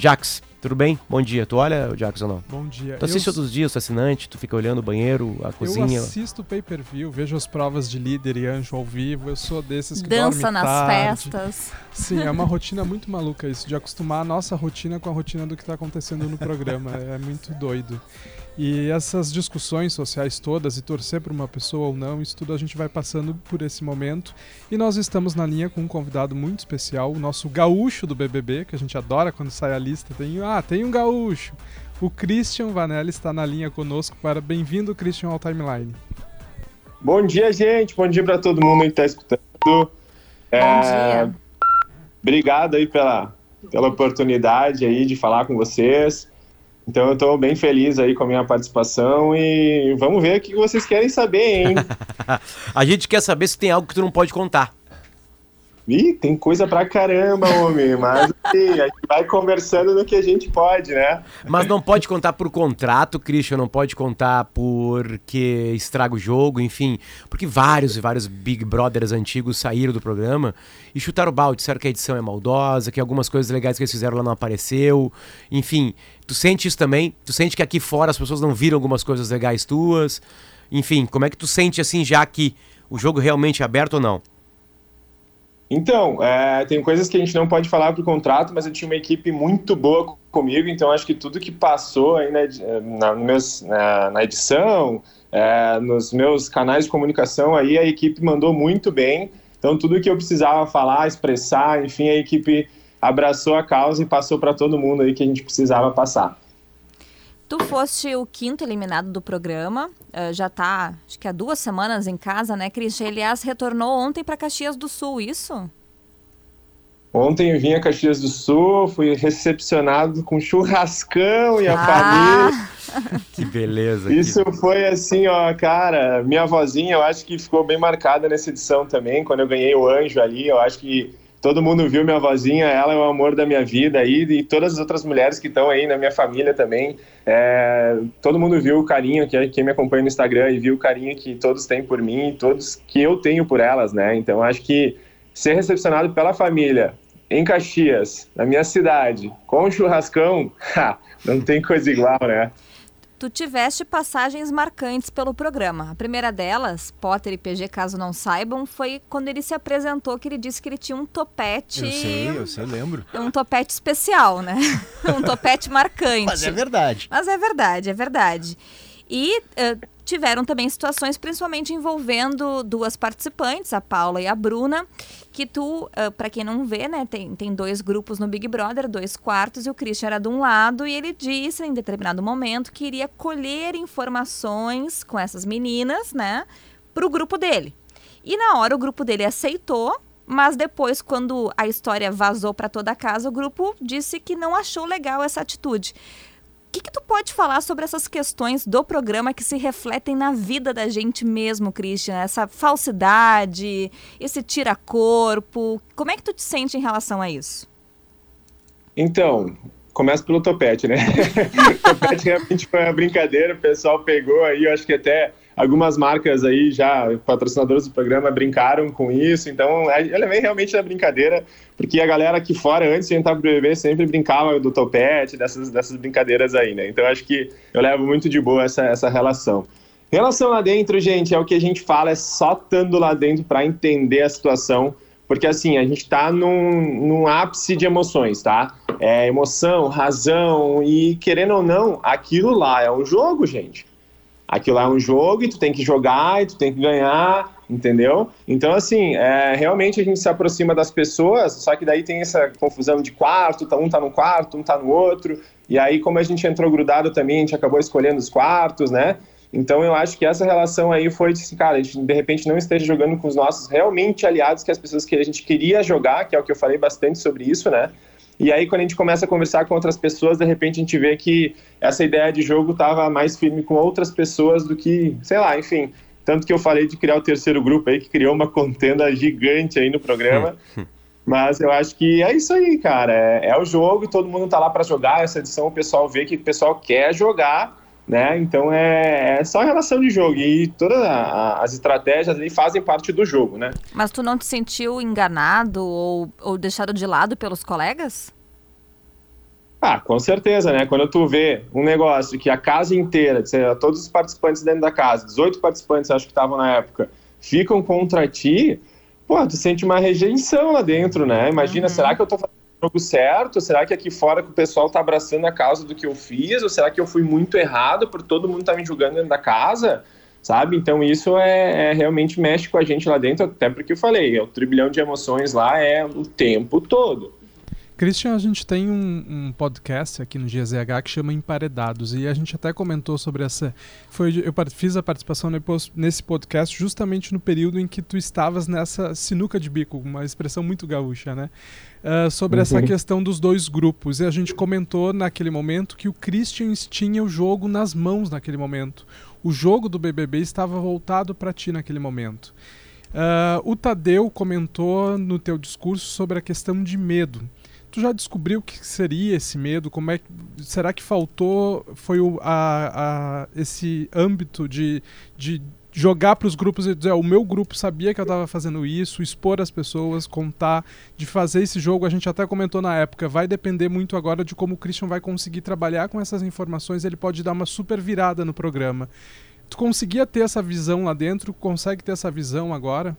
Jax, tudo bem? Bom dia. Tu olha, Jax, ou não? Bom dia. Tu assiste eu, todos os dias, tu é assinante, tu fica olhando o banheiro, a cozinha. Eu assisto pay-per-view, vejo as provas de líder e anjo ao vivo. Eu sou desses que Dança nas tarde. festas. Sim, é uma rotina muito maluca isso, de acostumar a nossa rotina com a rotina do que está acontecendo no programa. É muito doido. E essas discussões sociais todas e torcer por uma pessoa ou não, isso tudo a gente vai passando por esse momento. E nós estamos na linha com um convidado muito especial, o nosso gaúcho do BBB, que a gente adora quando sai a lista. Tem, ah, tem um gaúcho. O Christian Vanelli está na linha conosco para bem-vindo, Christian, ao Timeline. Bom dia, gente. Bom dia para todo mundo que está escutando. É, Bom dia. Obrigado aí pela, pela oportunidade aí de falar com vocês. Então eu estou bem feliz aí com a minha participação e vamos ver o que vocês querem saber, hein? a gente quer saber se tem algo que tu não pode contar. Ih, tem coisa pra caramba, homem, mas assim, a gente vai conversando no que a gente pode, né? Mas não pode contar por contrato, Christian, não pode contar porque estraga o jogo, enfim, porque vários e vários Big Brothers antigos saíram do programa e chutaram o balde, disseram que a edição é maldosa, que algumas coisas legais que eles fizeram lá não apareceu, enfim, tu sente isso também? Tu sente que aqui fora as pessoas não viram algumas coisas legais tuas? Enfim, como é que tu sente assim já que o jogo realmente é aberto ou não? Então, é, tem coisas que a gente não pode falar pro contrato, mas eu tinha uma equipe muito boa comigo, então acho que tudo que passou aí na, na, meus, na, na edição, é, nos meus canais de comunicação, aí a equipe mandou muito bem. Então, tudo que eu precisava falar, expressar, enfim, a equipe abraçou a causa e passou para todo mundo aí que a gente precisava passar. Tu foste o quinto eliminado do programa, uh, já tá, acho que há duas semanas em casa, né, Christian? Aliás, retornou ontem para Caxias do Sul, isso? Ontem eu vim a Caxias do Sul, fui recepcionado com churrascão e a ah. família. Que beleza. Isso que... foi assim, ó, cara, minha vozinha, eu acho que ficou bem marcada nessa edição também, quando eu ganhei o anjo ali, eu acho que todo mundo viu minha vozinha, ela é o amor da minha vida aí, e todas as outras mulheres que estão aí na minha família também. É, todo mundo viu o carinho, que quem me acompanha no Instagram, e viu o carinho que todos têm por mim todos que eu tenho por elas, né? Então acho que ser recepcionado pela família em Caxias, na minha cidade, com um churrascão, não tem coisa igual, né? Tu tiveste passagens marcantes pelo programa. A primeira delas, Potter e PG, caso não saibam, foi quando ele se apresentou que ele disse que ele tinha um topete. Eu sei, eu sei, lembro. Um topete especial, né? um topete marcante. Mas é verdade. Mas é verdade, é verdade. E uh, tiveram também situações, principalmente envolvendo duas participantes, a Paula e a Bruna, que tu, uh, para quem não vê, né, tem, tem dois grupos no Big Brother, dois quartos, e o Christian era de um lado, e ele disse em determinado momento que iria colher informações com essas meninas, né, para o grupo dele. E na hora o grupo dele aceitou, mas depois, quando a história vazou para toda a casa, o grupo disse que não achou legal essa atitude. O que, que tu pode falar sobre essas questões do programa que se refletem na vida da gente mesmo, Christian? Essa falsidade, esse tira-corpo. Como é que tu te sente em relação a isso? Então, começa pelo topete, né? o topete realmente foi uma brincadeira, o pessoal pegou aí, eu acho que até algumas marcas aí já, patrocinadoras do programa, brincaram com isso, então ela vem realmente da brincadeira, porque a galera aqui fora, antes de entrar pro BBB, sempre brincava do topete, dessas, dessas brincadeiras aí, né? Então acho que eu levo muito de boa essa, essa relação. Relação lá dentro, gente, é o que a gente fala, é só estando lá dentro para entender a situação, porque assim, a gente está num, num ápice de emoções, tá? É emoção, razão, e querendo ou não, aquilo lá é um jogo, gente aquilo lá é um jogo e tu tem que jogar e tu tem que ganhar, entendeu? Então, assim, é, realmente a gente se aproxima das pessoas, só que daí tem essa confusão de quarto, tá, um tá no quarto, um tá no outro, e aí como a gente entrou grudado também, a gente acabou escolhendo os quartos, né? Então eu acho que essa relação aí foi assim, cara, a gente de repente não esteja jogando com os nossos realmente aliados, que as pessoas que a gente queria jogar, que é o que eu falei bastante sobre isso, né? E aí, quando a gente começa a conversar com outras pessoas, de repente a gente vê que essa ideia de jogo estava mais firme com outras pessoas do que, sei lá, enfim. Tanto que eu falei de criar o terceiro grupo aí, que criou uma contenda gigante aí no programa. Hum. Mas eu acho que é isso aí, cara. É, é o jogo e todo mundo tá lá para jogar. Essa edição o pessoal vê que o pessoal quer jogar né? Então é, é só relação de jogo e todas as estratégias ali fazem parte do jogo, né? Mas tu não te sentiu enganado ou, ou deixado de lado pelos colegas? Ah, com certeza, né? Quando tu vê um negócio que a casa inteira, seja, todos os participantes dentro da casa, 18 participantes acho que estavam na época, ficam contra ti, pô, tu sente uma rejeição lá dentro, né? Imagina, uhum. será que eu tô fazendo jogo certo? Será que aqui fora que o pessoal tá abraçando a causa do que eu fiz? Ou será que eu fui muito errado por todo mundo tá me julgando dentro da casa? Sabe? Então isso é, é realmente mexe com a gente lá dentro, até porque eu falei, o trilhão de emoções lá é o tempo todo. Christian, a gente tem um, um, podcast aqui no GZH que chama Emparedados e a gente até comentou sobre essa. Foi, eu fiz a participação nesse podcast justamente no período em que tu estavas nessa sinuca de bico, uma expressão muito gaúcha, né? Uh, sobre uhum. essa questão dos dois grupos. E a gente comentou naquele momento que o Christian tinha o jogo nas mãos naquele momento. O jogo do BBB estava voltado para ti naquele momento. Uh, o Tadeu comentou no teu discurso sobre a questão de medo. Tu já descobriu o que seria esse medo? Como é será que faltou foi o, a, a, esse âmbito de, de jogar para os grupos e dizer o meu grupo sabia que eu estava fazendo isso, expor as pessoas, contar, de fazer esse jogo. A gente até comentou na época. Vai depender muito agora de como o Christian vai conseguir trabalhar com essas informações. Ele pode dar uma super virada no programa. Tu conseguia ter essa visão lá dentro? Consegue ter essa visão agora?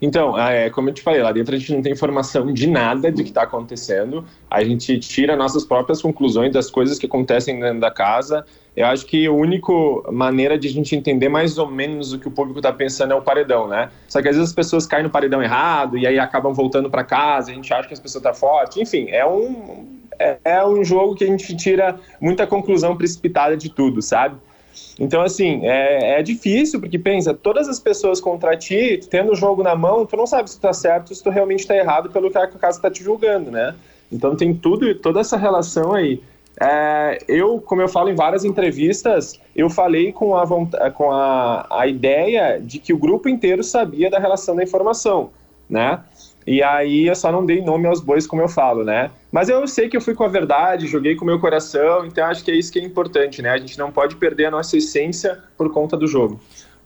Então, é, como eu te falei, lá dentro a gente não tem informação de nada de que está acontecendo. A gente tira nossas próprias conclusões das coisas que acontecem dentro da casa. Eu acho que a única maneira de a gente entender mais ou menos o que o público está pensando é o paredão, né? Só que às vezes as pessoas caem no paredão errado e aí acabam voltando para casa, a gente acha que as pessoas estão tá forte. Enfim, é um, é, é um jogo que a gente tira muita conclusão precipitada de tudo, sabe? Então, assim, é, é, difícil, porque pensa, todas as pessoas contra ti, tendo o jogo na mão, tu não sabe se tu tá certo, se tu realmente tá errado pelo que a casa tá te julgando, né? Então tem tudo, toda essa relação aí. É, eu, como eu falo em várias entrevistas, eu falei com, a, com a, a ideia de que o grupo inteiro sabia da relação da informação, né? E aí eu só não dei nome aos bois, como eu falo, né? Mas eu sei que eu fui com a verdade, joguei com o meu coração, então acho que é isso que é importante, né? A gente não pode perder a nossa essência por conta do jogo.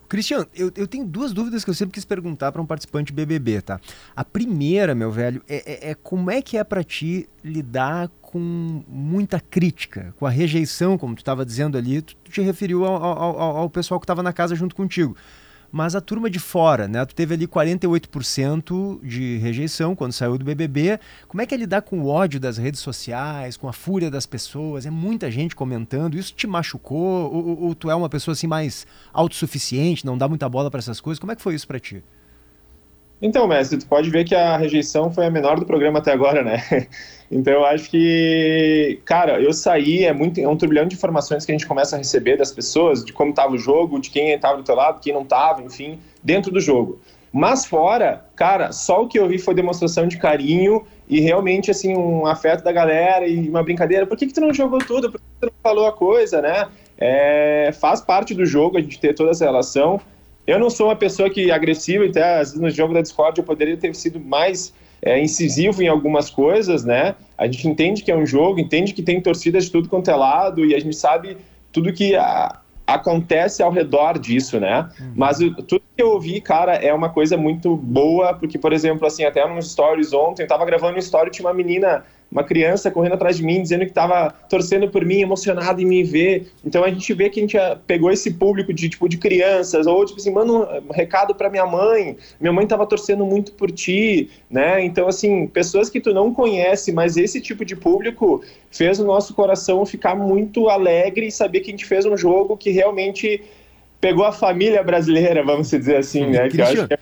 Cristian, eu, eu tenho duas dúvidas que eu sempre quis perguntar para um participante BBB, tá? A primeira, meu velho, é, é, é como é que é para ti lidar com muita crítica, com a rejeição, como tu estava dizendo ali, tu, tu te referiu ao, ao, ao pessoal que estava na casa junto contigo mas a turma de fora, né? Tu teve ali 48% de rejeição quando saiu do BBB. Como é que é lidar com o ódio das redes sociais, com a fúria das pessoas? É muita gente comentando. Isso te machucou? Ou, ou, tu é uma pessoa assim mais autossuficiente, não dá muita bola para essas coisas? Como é que foi isso para ti? Então, mestre, tu pode ver que a rejeição foi a menor do programa até agora, né? Então eu acho que, cara, eu saí, é muito, é um turbilhão de informações que a gente começa a receber das pessoas, de como estava o jogo, de quem estava do teu lado, quem não estava, enfim, dentro do jogo. Mas fora, cara, só o que eu vi foi demonstração de carinho e realmente, assim, um afeto da galera e uma brincadeira. Por que, que tu não jogou tudo? Por que tu não falou a coisa, né? É, faz parte do jogo a gente ter toda essa relação. Eu não sou uma pessoa que é agressiva, até às vezes no jogo da Discord eu poderia ter sido mais é, incisivo em algumas coisas, né? A gente entende que é um jogo, entende que tem torcidas de tudo quanto é lado e a gente sabe tudo que a, acontece ao redor disso, né? Uhum. Mas tudo que eu ouvi, cara, é uma coisa muito boa, porque, por exemplo, assim, até nos stories ontem, eu tava gravando um story, tinha uma menina uma criança correndo atrás de mim, dizendo que estava torcendo por mim, emocionado em me ver. Então a gente vê que a gente pegou esse público de tipo de crianças, ou tipo assim, manda um recado para minha mãe, minha mãe estava torcendo muito por ti, né? Então assim, pessoas que tu não conhece, mas esse tipo de público fez o nosso coração ficar muito alegre e saber que a gente fez um jogo que realmente pegou a família brasileira, vamos dizer assim, né? Que eu acho que é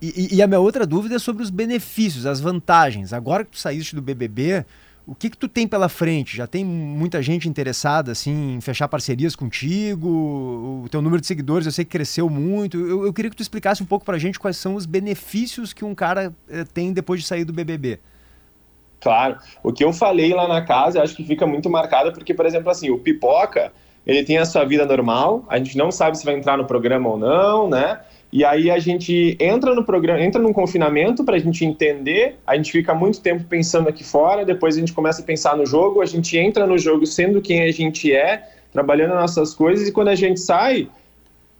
e, e, a minha outra dúvida é sobre os benefícios, as vantagens. Agora que tu saíste do BBB, o que que tu tem pela frente? Já tem muita gente interessada assim em fechar parcerias contigo? O teu número de seguidores eu sei que cresceu muito. Eu, eu queria que tu explicasse um pouco pra gente quais são os benefícios que um cara eh, tem depois de sair do BBB. Claro. O que eu falei lá na casa, acho que fica muito marcado porque, por exemplo, assim, o Pipoca, ele tem a sua vida normal, a gente não sabe se vai entrar no programa ou não, né? E aí a gente entra no programa, entra num confinamento para a gente entender, a gente fica muito tempo pensando aqui fora, depois a gente começa a pensar no jogo, a gente entra no jogo sendo quem a gente é, trabalhando nossas coisas, e quando a gente sai,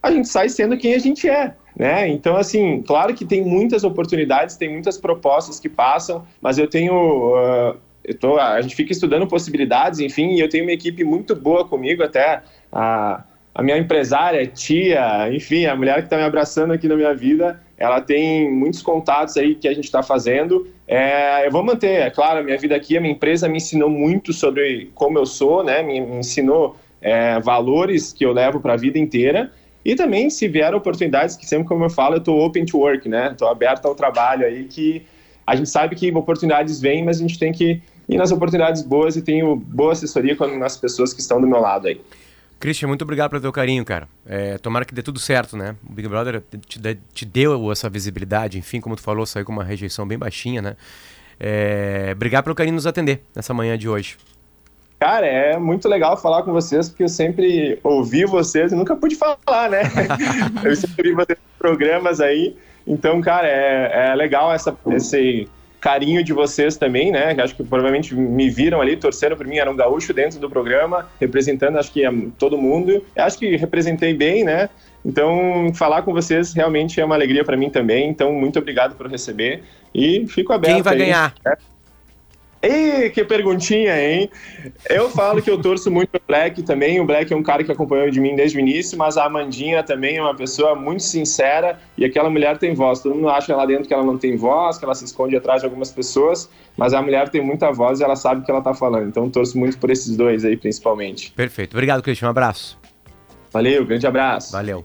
a gente sai sendo quem a gente é. Né? Então, assim, claro que tem muitas oportunidades, tem muitas propostas que passam, mas eu tenho. Uh, tô, a gente fica estudando possibilidades, enfim, e eu tenho uma equipe muito boa comigo, até a, a minha empresária, tia, enfim, a mulher que está me abraçando aqui na minha vida, ela tem muitos contatos aí que a gente está fazendo. É, eu vou manter, é claro, a minha vida aqui, a minha empresa me ensinou muito sobre como eu sou, né? Me, me ensinou é, valores que eu levo para a vida inteira. E também, se vier oportunidades, que sempre como eu falo, eu estou open to work, né? Estou aberto ao trabalho aí, que a gente sabe que oportunidades vêm, mas a gente tem que ir nas oportunidades boas e tenho boa assessoria com as pessoas que estão do meu lado aí. Christian, muito obrigado pelo teu carinho, cara. É, tomara que dê tudo certo, né? O Big Brother te, te, deu essa visibilidade, enfim, como tu falou, saiu com uma rejeição bem baixinha, né? É, obrigado pelo carinho nos atender nessa manhã de hoje. Cara, é muito legal falar com vocês, porque eu sempre ouvi vocês e nunca pude falar, né? eu sempre vi vocês em programas aí. Então, cara, é, é legal essa, esse carinho de vocês também, né? Acho que provavelmente me viram ali, torcendo por mim, era um gaúcho dentro do programa, representando, acho que todo mundo. Acho que representei bem, né? Então, falar com vocês realmente é uma alegria para mim também. Então, muito obrigado por receber e fico aberto. Quem vai aí. ganhar? É. Ei, que perguntinha, hein? Eu falo que eu torço muito o Black também. O Black é um cara que acompanhou de mim desde o início, mas a Amandinha também é uma pessoa muito sincera e aquela mulher tem voz. Todo mundo acha lá dentro que ela não tem voz, que ela se esconde atrás de algumas pessoas, mas a mulher tem muita voz e ela sabe o que ela tá falando. Então torço muito por esses dois aí, principalmente. Perfeito. Obrigado, Cristian. Um abraço. Valeu, grande abraço. Valeu.